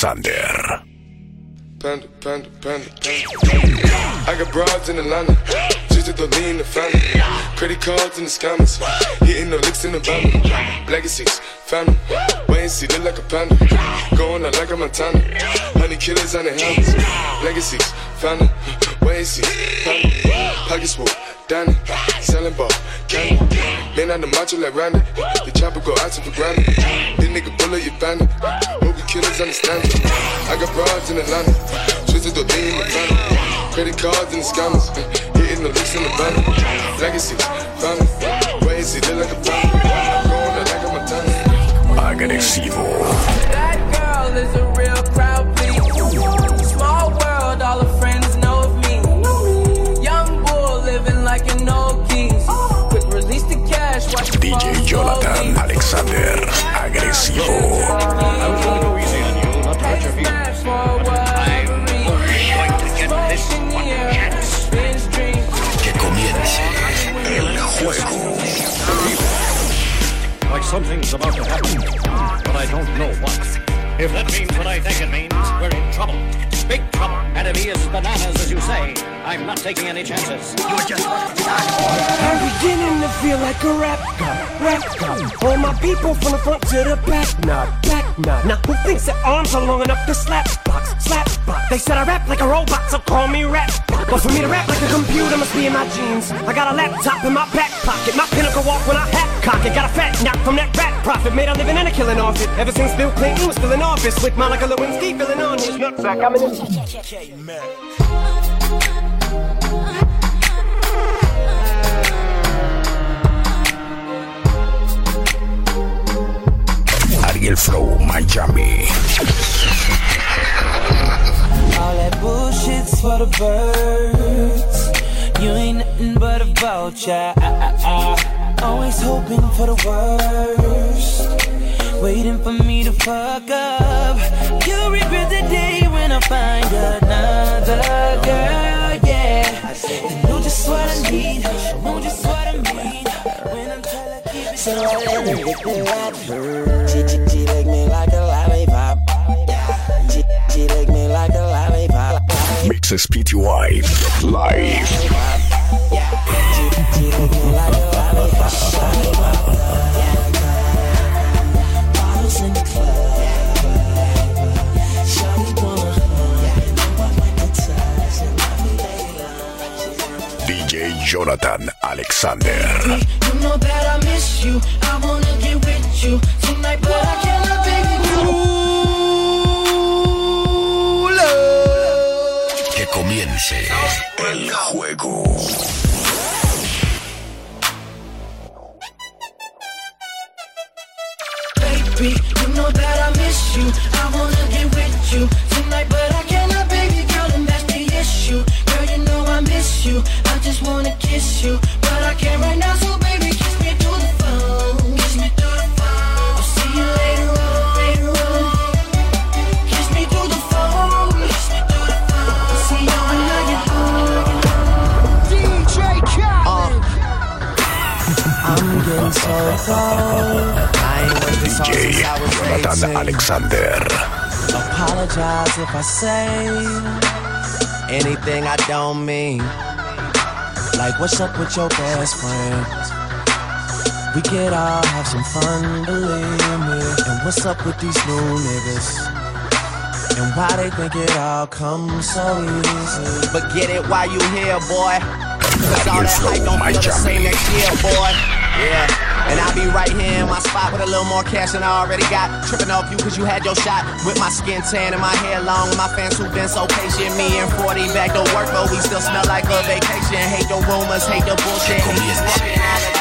Alexander. Panda, panda, panda. I got broads in Atlanta. Just to lean the family. Credit cards in the scammers. Hitting the licks in the van. Legacies, family. Wait see, look like a panda. Going out like a Montana. Honey killers on the helmets. Legacies, family. Wait see, family. Pockets full, Danny. Selling ball, candy. Man on the macho like Randy. The chopper go out to for granted. This nigga bullet, you bandit. Hope the killers understand it. I got broads in Atlanta. Twisted the lean in the family. Credit cards and the scammers. Hitting the licks in the van. Legacies, something's about to happen, but I don't know what. If that means what I think it means, we're in trouble. Big trouble. He is bananas, as you say, I'm not taking any chances. You're just I'm beginning to feel like a rap god, rap god. All my people from the front to the back, nod, back nod. Now who thinks their arms are long enough to slap box, slap box? They said I rap like a robot, so call me rap. But for me to rap like a computer must be in my jeans. I got a laptop in my back pocket, my pinnacle walk when I hat cock it. Got a fat knock from that rat profit, made a living and a killing off it. Ever since Bill Clinton was still in office, with Monica Lewinsky filling on his nutsack. I'm in this. Ariel Flow, Miami. All that bullshit's for the birds. You ain't nothing but a vulture. Ah, ah, ah. Always hoping for the worst. Waiting for me to fuck up. You'll regret the day when I find another girl. Yeah. You know just what I need. You know just what I mean. When I'm telling keep it So I let her get the rap. She, she, she lick me like a lollipop. She, she lick me like a lollipop. Mixes PTY live. She, she lick me like a Jonathan Alexander. You know that I miss you. I wanna get with you tonight, but I cannot, baby. Que comience el juego. Baby, you know that I miss you. I wanna get with you tonight, but I cannot, baby girl, and that's the issue. Girl, you know I miss you. I just wanna kiss you, but I can't right now, so baby, kiss me through the phone. Kiss me through the phone. I'll see you later on, later on. Kiss me through the phone. Kiss me through the phone. I'll see you when I get home. I'm getting so cold. DJ since I was Jonathan Alexander. Apologize if I say anything I don't mean. Like, what's up with your best friend? We could all have some fun, believe me. And what's up with these new niggas? And why they think it all comes so easy? But get it while you here, boy. Cause all that hype don't feel the same next year, boy. Yeah. And I'll be right here in my spot with a little more cash than I already got. Tripping off you cause you had your shot. With my skin tan and my hair long. With My fans who've been so patient. Me and 40 back to work, but we still smell like a vacation. Hate the rumors, hate the bullshit. Bitch,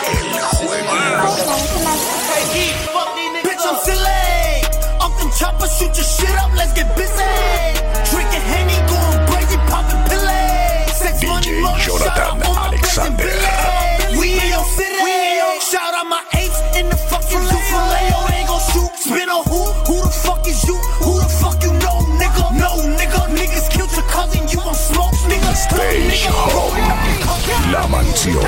mansión.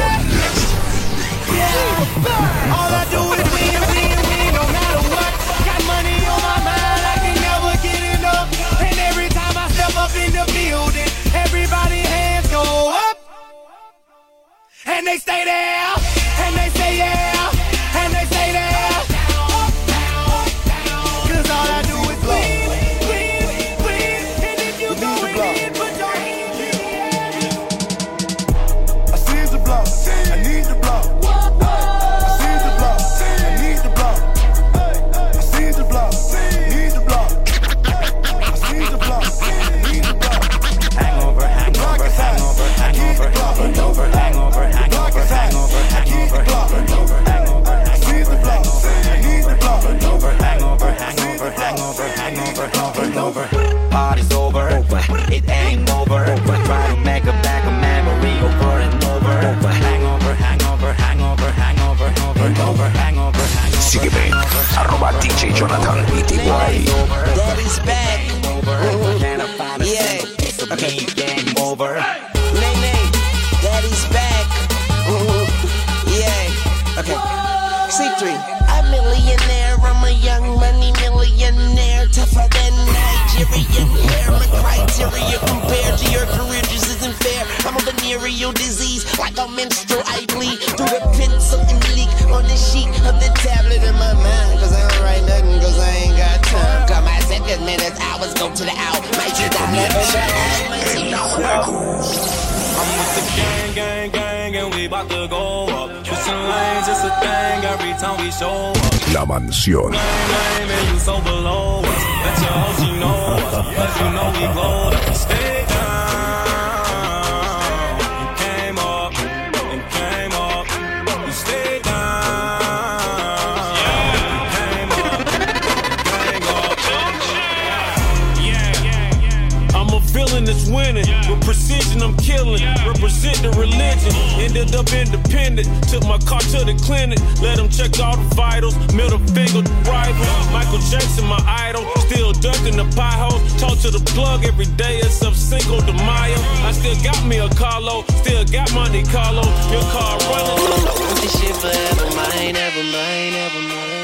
Winning. With precision, I'm killing. Represent the religion. Ended up independent. Took my car to the clinic. Let them check all the vitals. Middle finger to rival. Michael Jackson, my idol. Still ducking the potholes. Talk to the plug every day except Cinco de Mayo. I still got me a Carlo. Still got Monte Carlo. Your car running. Want this shit forever, mine, ever mine, ever mine.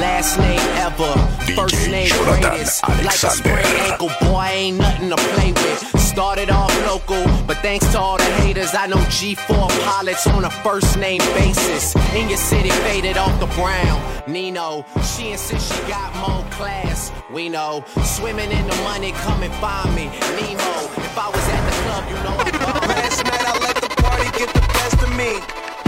Last name ever, first name Jonathan greatest. Like a Alexander. sprained ankle, boy, ain't nothing to play with. Started off local, but thanks to all the haters, I know G4 pilots on a first name basis. In your city, faded off the brown. Nino, she insists she got more class. We know, swimming in the money, come and find me. Nemo, if I was at the club, you know I'd go. Last night I let the party get the best of me.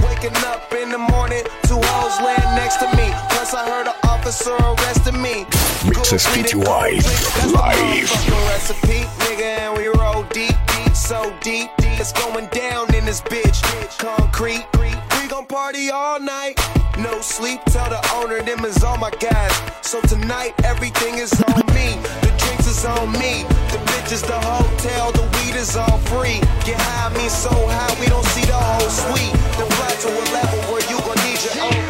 Waking up in the morning, two hoes laying next to me. Plus I heard an officer arrested me. Mixes PTY weed and That's the live. recipe, nigga, and we roll deep, deep, so deep, deep. It's going down in this bitch. Concrete, we gon' party all night. No sleep, tell the owner them is all my guys. So tonight everything is on me. The drinks is on me. The bitches, the hotel, the weed is all free. Get high, I mean so high, we don't see the whole suite. The to a level where you gon' need your own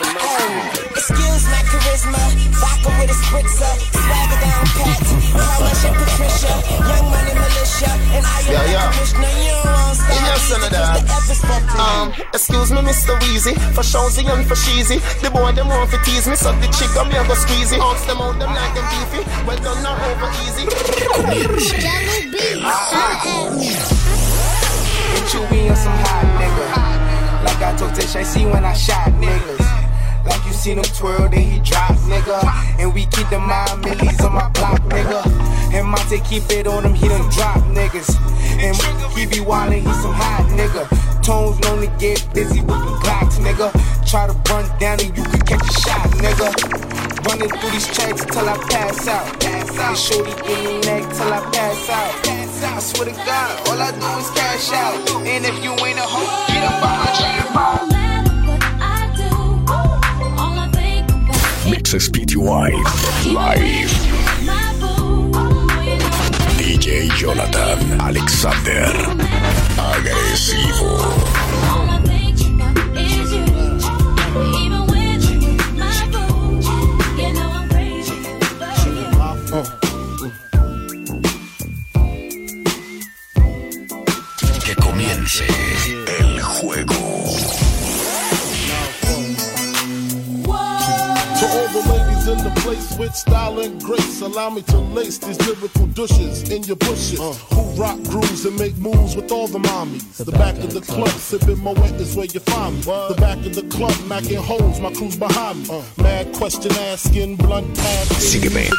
oh, Excuse my charisma, vodka with a spritzer, swagger down pat, call my shit Patricia, young money militia, and I am yeah, yeah. commissioner. You don't want that. Um, excuse me, Mr. Weezy, for Shawzy and for Sheezy. The boy them want to tease me, so the chick got me a go squeezy. Ask them out, them like them beefy. Well done, not over easy. Jelly beans. Put you be on some hot nigga. Like I told Tish, see when I shot niggas. Like you seen him twirl, then he drop, nigga. And we keep the mind millies on my block, nigga. And Monte keep it on him, he done drop niggas. And he be wildin', he some hot nigga. Tones to get busy with the Glocks, nigga. Try to run down and you could catch a shot, nigga. Running through these checks till I pass out. Pass out. Shorty give me neck till I pass out. I swear to God, all I do is cash out. And if you ain't a hoe, get up behind your Mixes PTY Live. DJ Jonathan Alexander. Agresivo. And grace. Allow me to lace these lyrical douches in your bushes. Uh. Who rock grooves and make moves with all the mommies. The, the back, back of the club, sipping Moet is where you find me. What? The back of the club, macking holes, my crew's behind me. Uh. Mad question asking, blunt pass. Sígueme,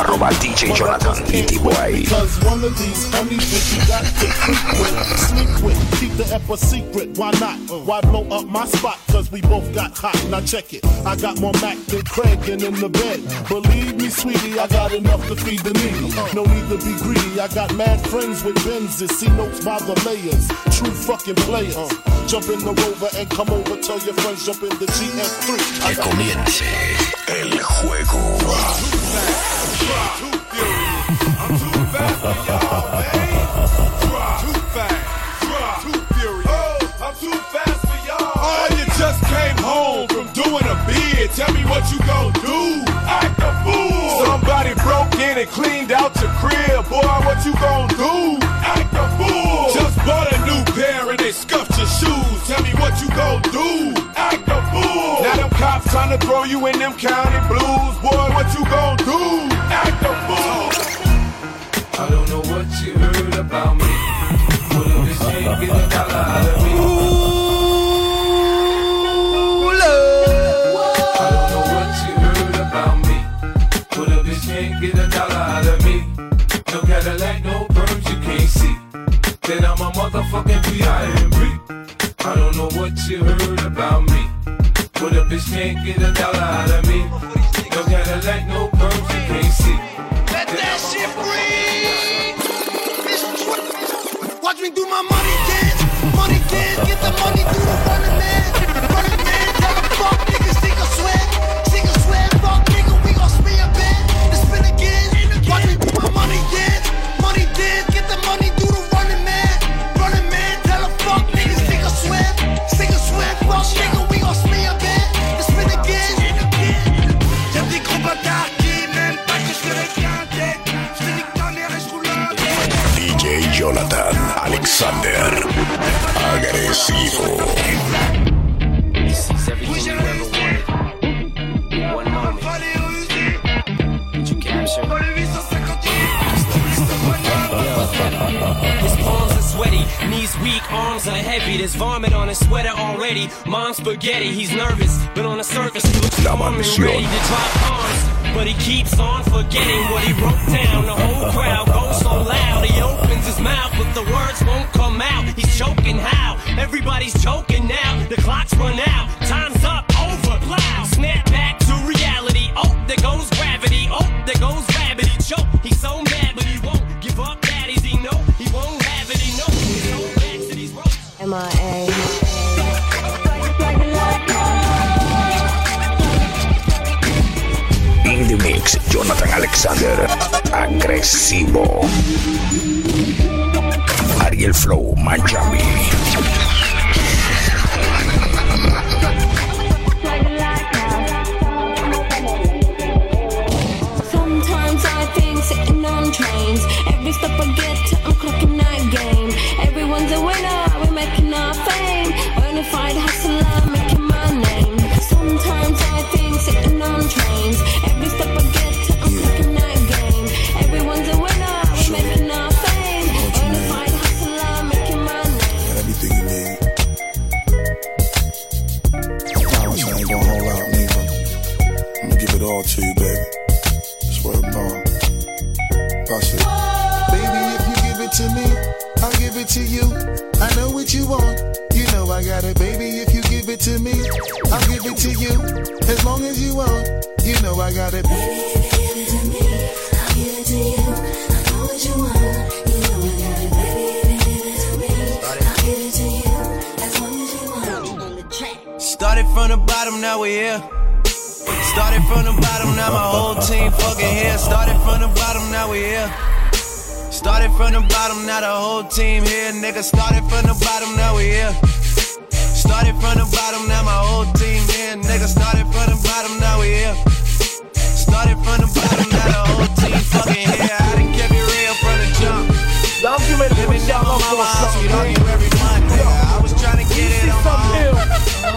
arroba DJ Jonathan PTY. Because one of these homies that you got to freak with, sleep with, keep the ep secret. Why not? Uh. Why blow up my spot? Cause we both got hot. Now check it. I got more Mac than Craig and in the bed. Believe me, sweetie, I got enough to feed the needy. No need to be greedy. I got mad friends with Benzes, see notes by the layers. True fucking players. Jump in the rover and come over. Tell your friends jump in the GS3. Que comience el juego. I'm too fast for y'all, man. Too fast. Too furious. I'm too fast for y'all. You just came home from doing a bid. Tell me what you gon' do. Act cleaned out your crib. Boy, what you gon' do? Act a fool. Just bought a new pair and they scuffed your shoes. Tell me what you gon' do. Act a fool. Now them cops trying to throw you in them county blues. Boy, what you gon' do? Act a fool. I don't know what you heard about me. If this ain't get a dollar out of me. Motherfucking P.I.M.P. I don't know what you heard about me. But a bitch can't get a dollar out of me. No Cadillac, no perms you can't see. Let that shit breathe. Watch me do my. Money Alexander. Agresivo. This is everything you ever wanted. One moment. Did you capture? His palms are sweaty, knees weak, arms are heavy. There's vomit on his sweater already. Mom's spaghetti, he's nervous, but on the surface he looks calm and ready to drop bombs. But he keeps on forgetting what he wrote down. The whole crowd goes so loud. He opens his mouth, but the words won't come out. He's choking how? Everybody's choking now. The clock's run out. Time's up. Over. Loud. Snap back to reality. Oh, there goes gravity. Oh, there goes Alexander. Agresivo. Ariel Flow Miami. Sometimes I think sitting on trains. Every step I get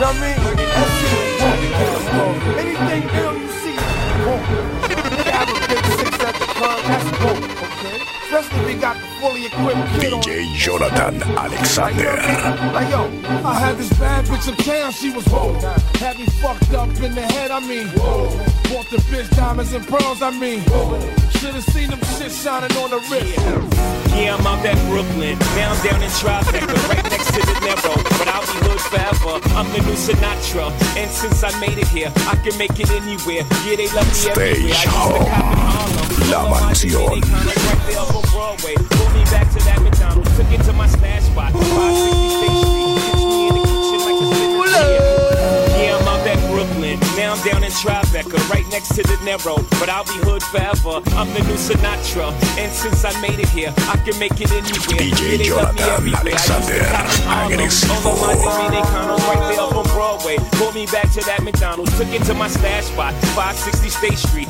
I mean? That shit is dope. Anything ill you see, boom. Nigga have a big six at the club, that's dope, okay? Especially if he got the fully equipped kid on DJ Jonathan Alexander. Like yo, I had this bad bitch in town, she was whoa. Had me fucked up in the head, I mean. Whoa. Bought the bitch diamonds and pearls, I mean. Should've seen them shit shining on the wrist. Yeah, I'm out at Brooklyn. Now I'm down in Tribeca, right next to the Narrow. But I'll be hood forever. I'm the new Sinatra. And since I made it here, I can make it anywhere. Yeah, they love me everywhere. I Stage used to cop in Harlem. La Mansión. Right there up on Broadway. Pulled me back to that McDonald's. Took it to my stash spot. 560 State Street. I'm down in Tribeca, right next to the Narrow. But I'll be hood forever. I'm the new Sinatra. And since I made it here, I can make it anywhere. DJ Jonathan everywhere. I used to Alexander, Harlem. agresivo. Dominicanos, right there up on Broadway. Pulled me back to that McDonald's. Took it to my stash spot, 560 State Street.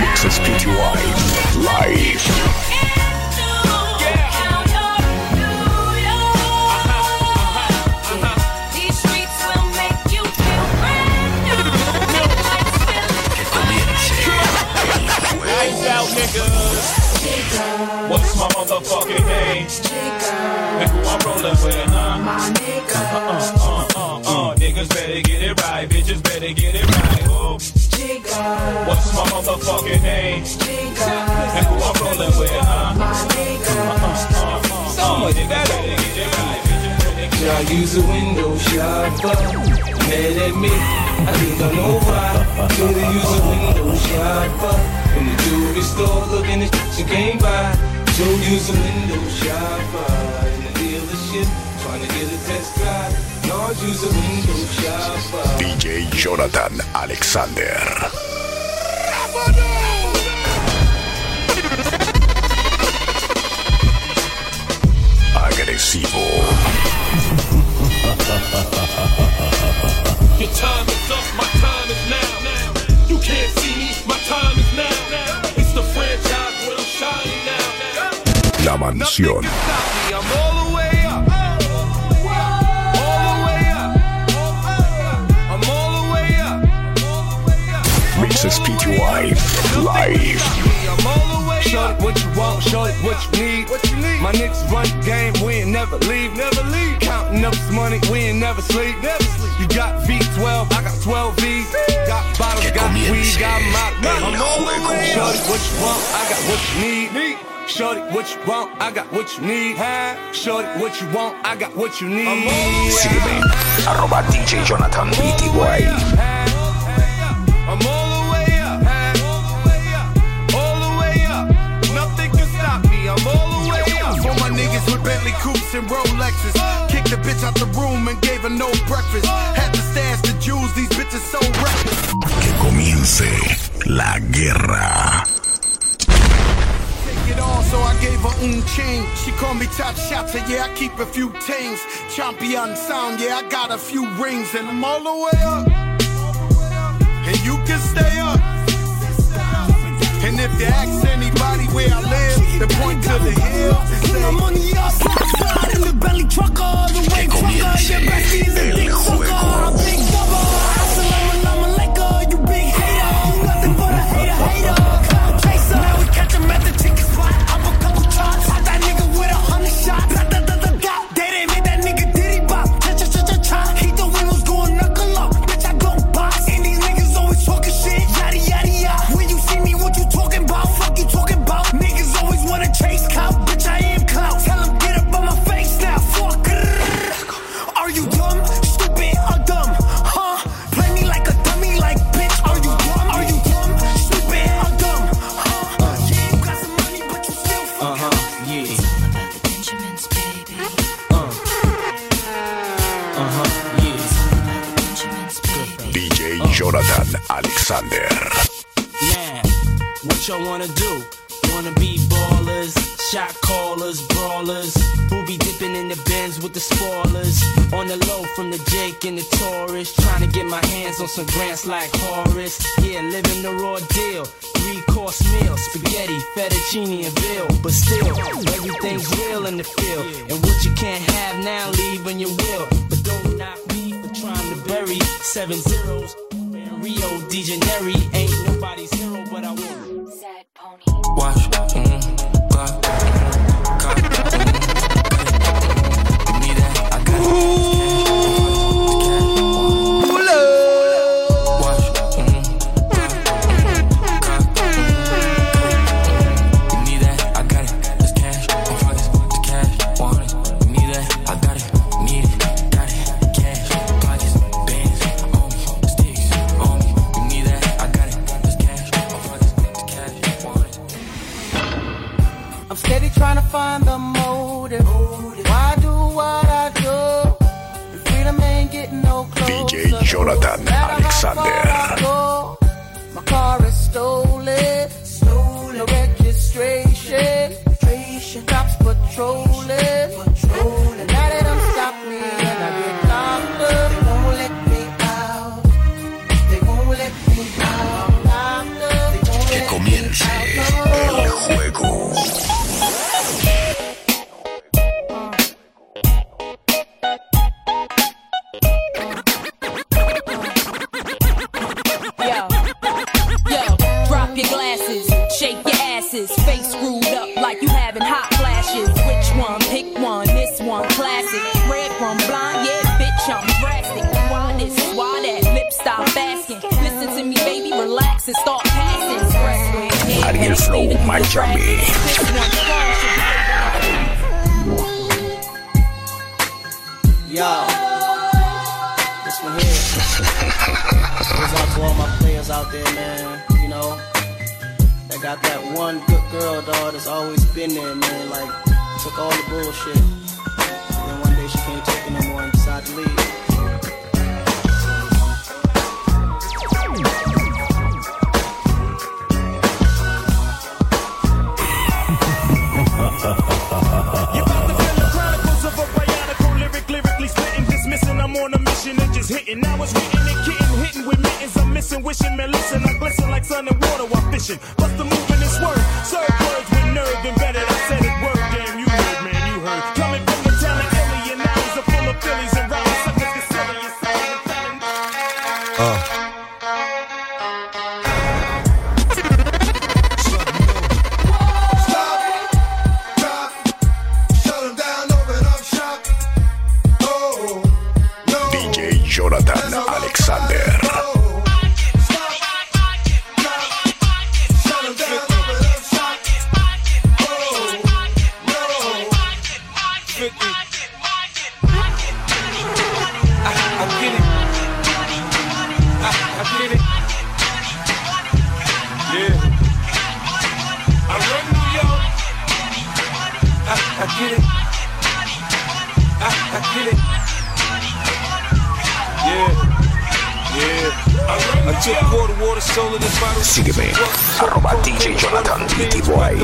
Mixes PTY live. Niggas. What's my motherfucking name? And who I'm rolling with, huh? Uh, uh, uh, uh, uh. Niggas better get it right, bitches better get it right. What's my motherfucking name? And who I'm rolling with, huh? Uh, uh, uh, uh. Better get it right, bitches better I use a window shopper. Mad at me, I think I know why. Could've used a window shopper. In the jewelry store, looking at shit you can't buy. Joe use a window shopper. In the dealership, DJ Jonathan Alexander. Agresivo. Your time is up, my time is now. You can't see me, my time is now. It's the franchise where I'm shining now. La Mansión. PTY live. I'm all the way Shorty, what you want, shorty, what you need. What you need? My niggas run the game, we ain't never leave. Never leave. Counting up this money, we ain't never sleep. Never sleep. You got V12, I got 12 V's. got bottles, got weed, comience got my el I'm all the juego. way up. Shorty, what you want? I got what you need. Shorty, what you want? I got what you need. Shorty, what you want? I got what you need. Sígueme, arroba DJ Jonathan Pty. Bentley coupes and Rolexes. Kicked the bitch out the room and gave her no breakfast. Had to stash the jewels, these bitches so reckless. Que comience la guerra. Take it all, so I gave her un chain. She called me top shotter, yeah, I keep a few tings. Champion sound, yeah, I got a few rings, and I'm all the way up. And you can stay up. And if you ask anybody where I live, then point to the hill and say, money outside in the belly trucker, the way trucker, your bestie is a big sucker, Alexander. Now, what y'all wanna do? Wanna be ballers, shot callers, brawlers, who be dipping in the bins with the spoilers. On the low from the Jake and the Taurus, trying to get my hands on some grants like Horace. Yeah, living the raw deal. Three course meal, spaghetti, fettuccine, and veal. But still, everything's real in the field. And what you can't have now, leave when you will. But don't knock me for trying to bury seven zeros. Rio de Janeiro ain't nobody's hero, but I will. Watch, mm, I'm steady trying to find the motive. Why do what I do? Freedom ain't getting no closer. DJ Jonathan No matter how far I Alexander. My car is stolen. Stolen. No registration. Cops. Patrolling. Flow, you Miami. Yo, this one here goes out to all my players out there, man. You know, that got that one good girl, dog, that's always been there, man. Like, took all the bullshit. And then one day she can't take it no more and decided to leave. Wishing, man, listen. I glisten like sun and water while fishing. Bust the move in this word. Serve words I get it. I, I get it. Yeah. Yeah. I took water, water, soul in this bottle. Sígueme, arroba DJ Jonathan PTY.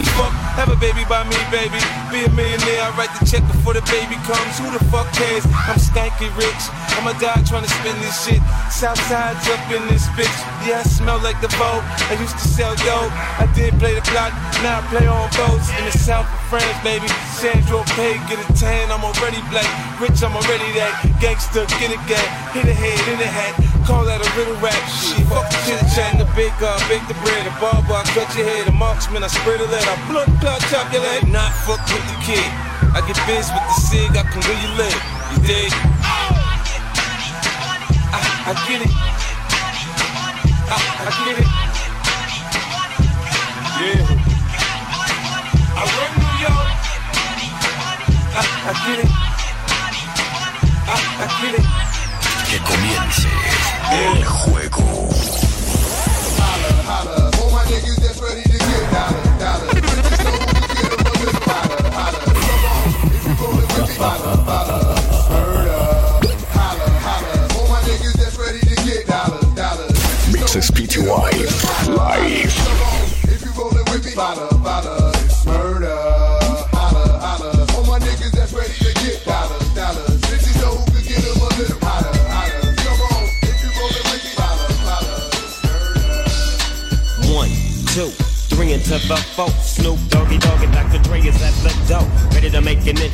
Have a baby by me, baby. Be a millionaire, I write the check before the baby comes. Who the fuck cares? I'm stanky rich. I'm a dog trying to spin this shit. Southside's up in this bitch. Yeah, I smell like the boat. I used to sell dope. I did play the block, now I play on boats in the south of France, baby. Sandro Pay, get a tan, I'm already black. Rich, I'm already that. Gangster, get a gang. Hit a head, in a hat. Call that a little rap shit. Fuck the chit chat, the bake up, uh, bake the bread, the barber, I cut your head, the marksman, I spread a lead, I blood clot, chop your leg. Not fuck with the kid. I get biz with the cig, I can you live. You dig? I, I get it. I, I get it. Yeah. I run New York. I, I get it. I, I get it. Que comience el juego.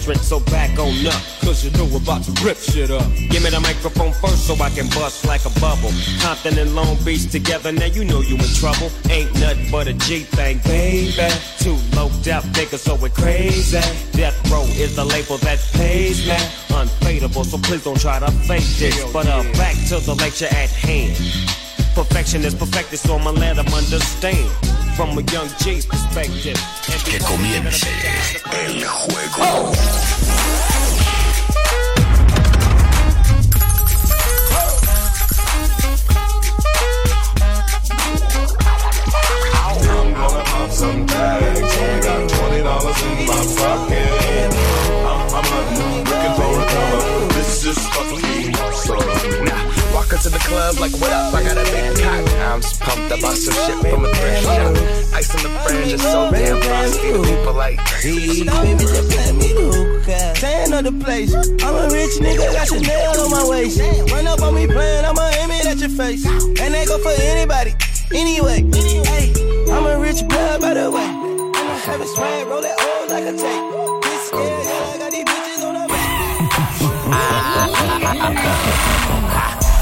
Entrance, so back on up. Cause you know we're about to rip shit up. Give me the microphone first so I can bust like a bubble. Compton and Long Beach together, now you know you in trouble. Ain't nothing but a G thing, baby. Too low death niggas, so we're crazy. Death Row is the label that pays me. Unfadable, so please don't try to fake this. But uh, back to the lecture at hand. Perfection is perfected, so I'ma let them understand. From a young G's perspective. Que comience el juego. I'm gonna pop some tags. Only got twenty dollars in my pocket. I'm, I'm not looking for a color. This is fucking awesome. Nah, walk into the club like, what up? I got a big. I'm just pumped up on some shit from a thrift shop. Ice on the fringe is so damn frosty. People like, Hey, baby, just let me hookah. Tan of the place. I'm a rich nigga, got Chanel on my waist. Run up on me playing, I'ma aim it at your face. And they go for anybody, anyway. Hey, I'm a rich blood, by the way. I'ma have it swag, roll that old like a tape. This yeah, yeah, I got these bitches on the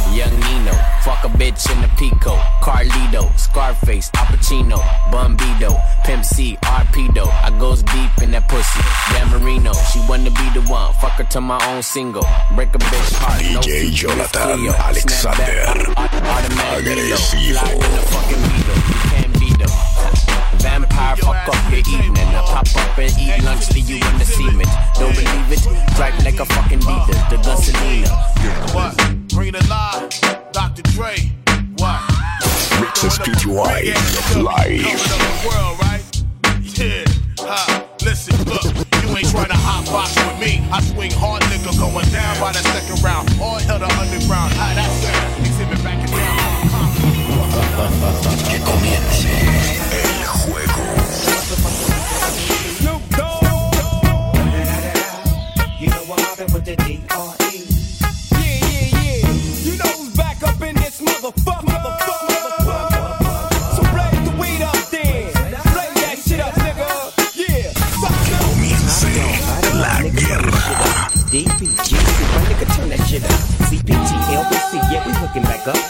Young Nino, fuck a bitch in the Pico, Carlito, Scarface, Al Pacino, Bumbido, Pimp C, Arpedo. I goes deep in that pussy. Dan Marino, she wanna be the one. Fuck her to my own single. Break a bitch heart. no DJ features, Jonathan Cleo. Alexander. Automatic. Agresivo. Slide in the fucking needle. You can't beat them. Vampire, fuck up your evening. I pop up and eat lunch till you in the cement. Don't believe it? Drive like a fucking leader. The gun Selena. What? Bring the lie. Dr. Dre. What? Mixes PTY live. Coming up the world, right? Yeah. Ha. Listen, look, you ain't trying to hot box with me. I swing hard liquor going down by the second round. All hell the underground. How that sound? Exhibit back it down. Que comience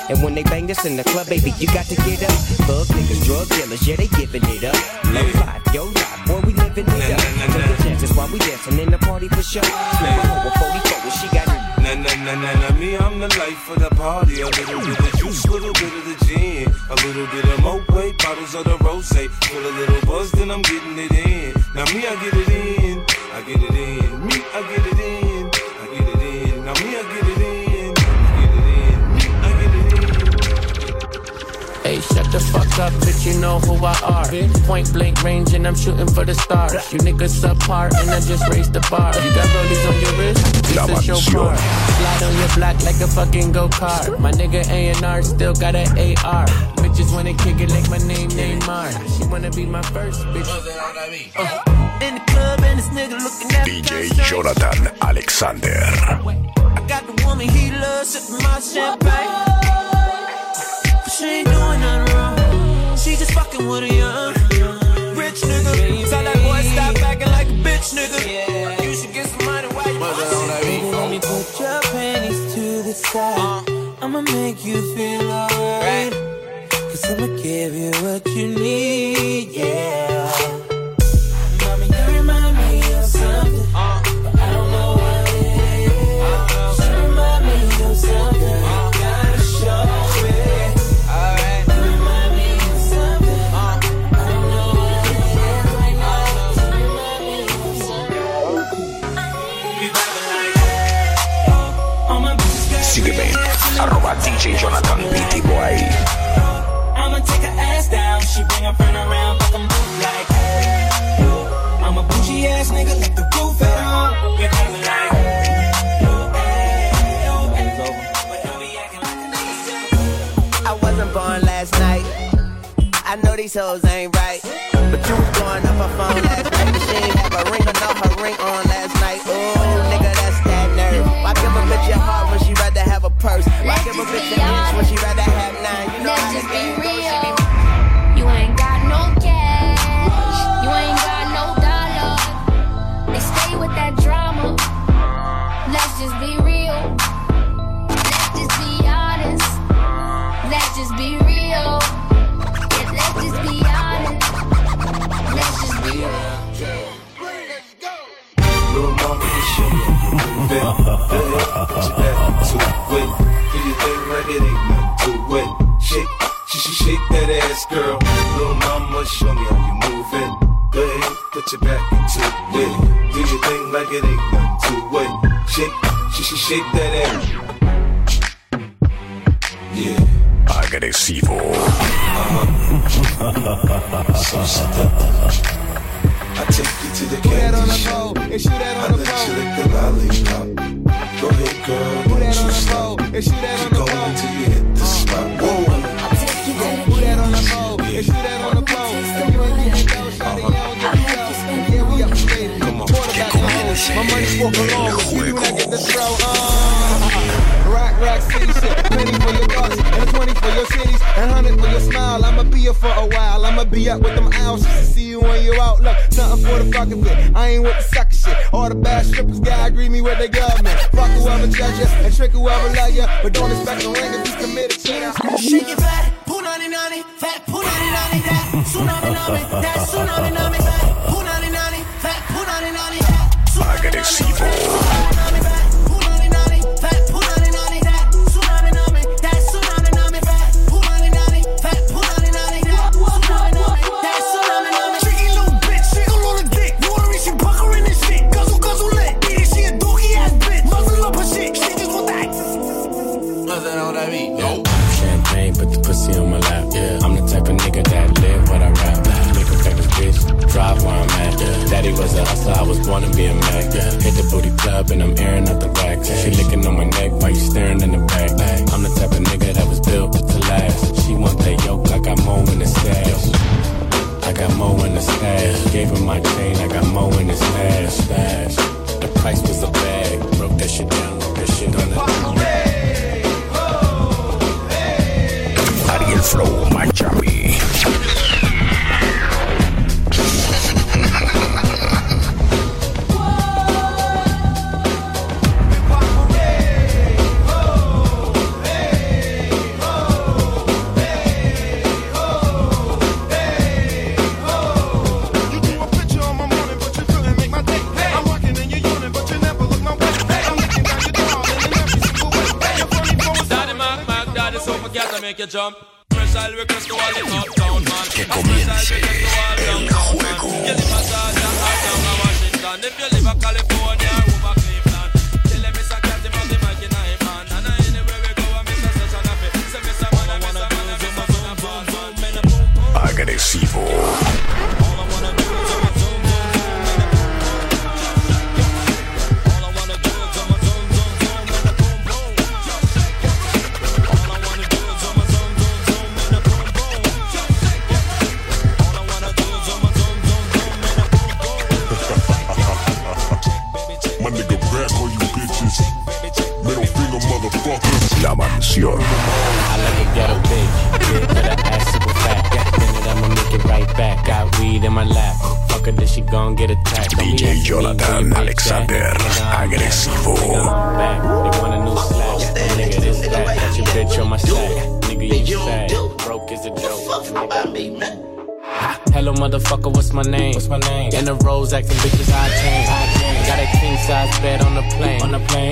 And when they bang this in the club, baby, you got to get up. Thug niggas, drug dealers, yeah, they giving it up. Low life, yo life, boy, we living it up. The chances while we dancing in the party for sure. A hoe with 44 when she got Na na na na na me, I'm the life of the party. A little bit of juice, a little bit of the gin, a little bit of Moet, bottles of the rose. Feel a little buzz, then I'm getting it in. Now me, I get it in, I get it in. Me, I get it in, shut the fuck up, bitch, you know who I are. Point blank range, and I'm shooting for the stars. You niggas apart, and I just raised the bar. You got rollies on your wrist? La This is your mansión. car. Slide on your block like a fucking go kart. My nigga A&R still got an AR. Bitches wanna kick it like my name, Neymar. She wanna be my first bitch. Uh, in the club and this nigga looking at. DJ Jonathan Alexander. I got the woman he loves sipping my champagne. But she ain't doing nothing wrong. She just fucking with a young rich nigga. Tell that boy stop acting like a bitch nigga. You should get some money while you Baby, let me put your panties to the side. I'ma make you feel alright. Cause I'ma give you what you need, yeah. DJ Jonathan Beatty Boy. I'ma take her ass down. She bring her friend around, fuck 'em both like. I'm a bougie ass nigga, let the roof at home. We feeling like. I wasn't born last night. I know these hoes ain't right. But you was blowing up her phone last night. But she ain't have a ring or no her ring on last night. Ooh, nigga, that's that nerve. Why give a bitch your heart purse? Why give a bitch an inch when she rather have nine? You know Let's just be game goes. Real. be You ain't got no cash. You ain't got no dollar. They stay with that drama. Let's just be real. Let's just be honest. Let's just be real. Yeah, let's just be honest. Let's just be real. Little mama, you show me you moving. Go ahead, put your back to it. Do your thing like it ain't nothing to it. Shake, she should shake that ass, girl. Little mama, show me how you moving. Go ahead, put your back into it. Do your thing like it ain't nothing to it. Shake, she should shake that ass. Yeah. Agresivo. So step. I take you to the candy shop. and shoot that I let you lick the lollipop. Go ahead, girl, don't you stop. And shoot that Keep going until you hit the spot. Whoa. Put that on the pole and shoot that on the pole. If you ain't getting dough, shawty, you don't get dough. Yeah, we upgraded. Quarterback the hole. My money's walking along. If you do not get the throw, uh. Rock, rock, city shit. Penny for your bucks and 20 for your cities and 100 for your smile. I'ma be here for a while. I'ma be up with them owls just to see you when you're out. Look, something for the fucking bit. I ain't with the sucker shit. All the bad strippers gotta agree me with their government. Fuck whoever judge you and trick whoever love you. But don't expect a ring if you committed cheating. Shake it flat, punani nani, fat punani nani, that tsunami nami, that tsunami nami, fat punani nani, fat punani nani, that Agresivo. And I'm airing out the rack. She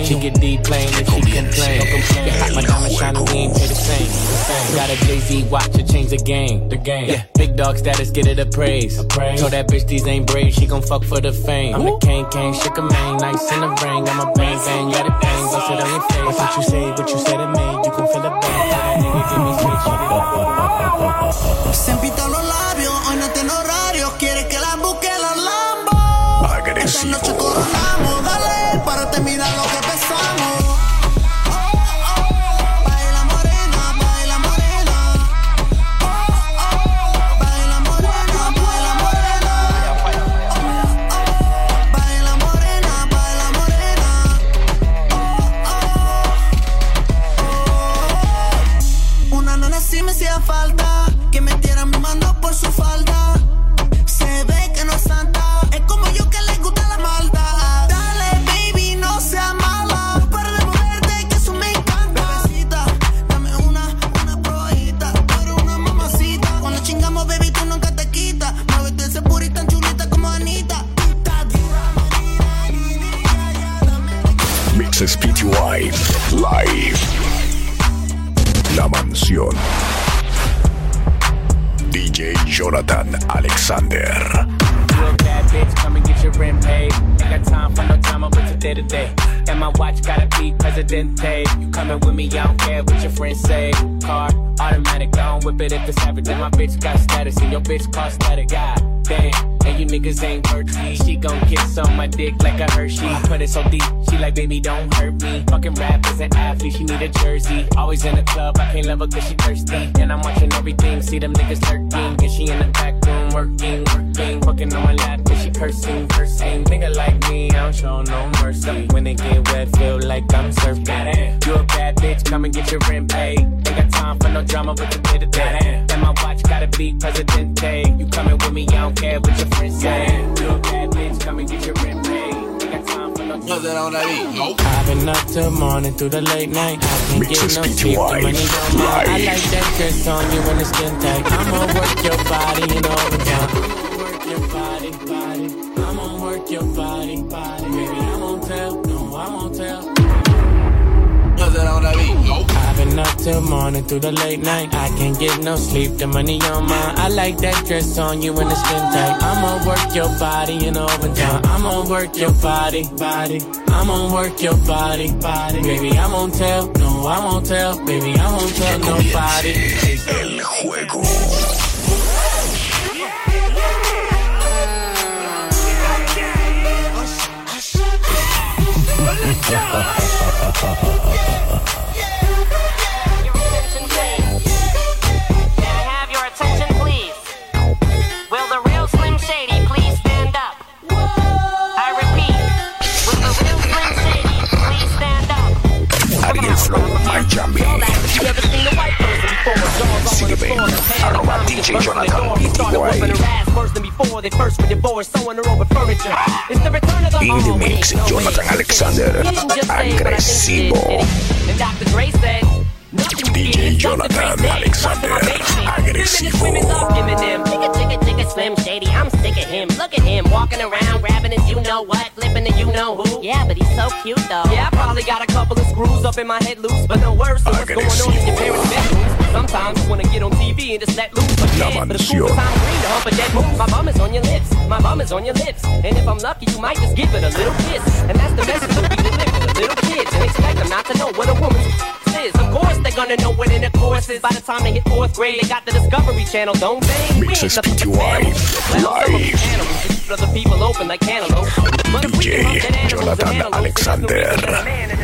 She get deep playing if she complain. Yeah, my diamond shining, we ain't pay the same. Got a Jay Z watch to change the game. The game. Yeah, big dog status, get it a praise. Told that bitch these ain't braids, she gon' fuck for the fame. I'm the king, king, shook a man, nice in the ring. I'm a bang, bang, got it bang, bust it on your face. That's what you say, what you say to me, you can feel the bang. Tell that nigga, give me switch. Se don't hurt me. Fucking rap is an athlete, she need a jersey. Always in the club, I can't love her cause she thirsty. And I'm watching everything, see them niggas lurking. And she in the back room working, working. Fucking on my lap cause she cursing, cursing. Nigga like me, I don't show no mercy. When it get wet, feel like I'm surfing. You a bad bitch, come and get your rent paid. Ain't got time for no drama, but today to day. And my watch gotta be Presidente. You coming with me, I don't care what your friends say. You a bad bitch, come and get your rent paid. Ain't got time for no. I've been up till morning through the late night. I can't Mixes get no sleep. The money don't lie. I like that dress on you and the skin tight. I'ma work your body in overtime. Work your body, body. I'ma work your body, body. Baby, I won't tell. No, I won't tell. I've been up till morning through the late night. I can't get no sleep. The money on mine. I like that dress on you and the skin tight. I'ma work your body in overtime. I'ma work your body, body. I'ma work your body, body. Baby, I won't tell. No, I won't tell. Baby, I won't tell nobody. El juego. Can Jonathan Alexander. Agresivo. And Dr. Dre DJ Jonathan Alexander. Agresivo. Sick of him. Look at him, walking around, grabbing his you know what, flipping the you know who. Yeah, but he's so cute though. Yeah, I probably got a couple of screws up in my head loose, but no worse. So what's going on in your parents' bedrooms? Sometimes you wanna get on TV and just let loose, yeah, but it's cool mansión. time green to hump a dead move. My bum is on your lips, my bum is on your lips, and if I'm lucky, you might just give it a little kiss, and that's the message that we deliver to little kids and expect them not to know what a woman's is. Of course, they're gonna know what intercourse is. By the time they hit fourth grade, they got the Discovery Channel, don't they? Mixes PTY animals. Well, some of them Live. other people open like cantaloupe. But if we can DJ hunt dead animals and Jonathan antelopes, then there's no reason Alexander. that a man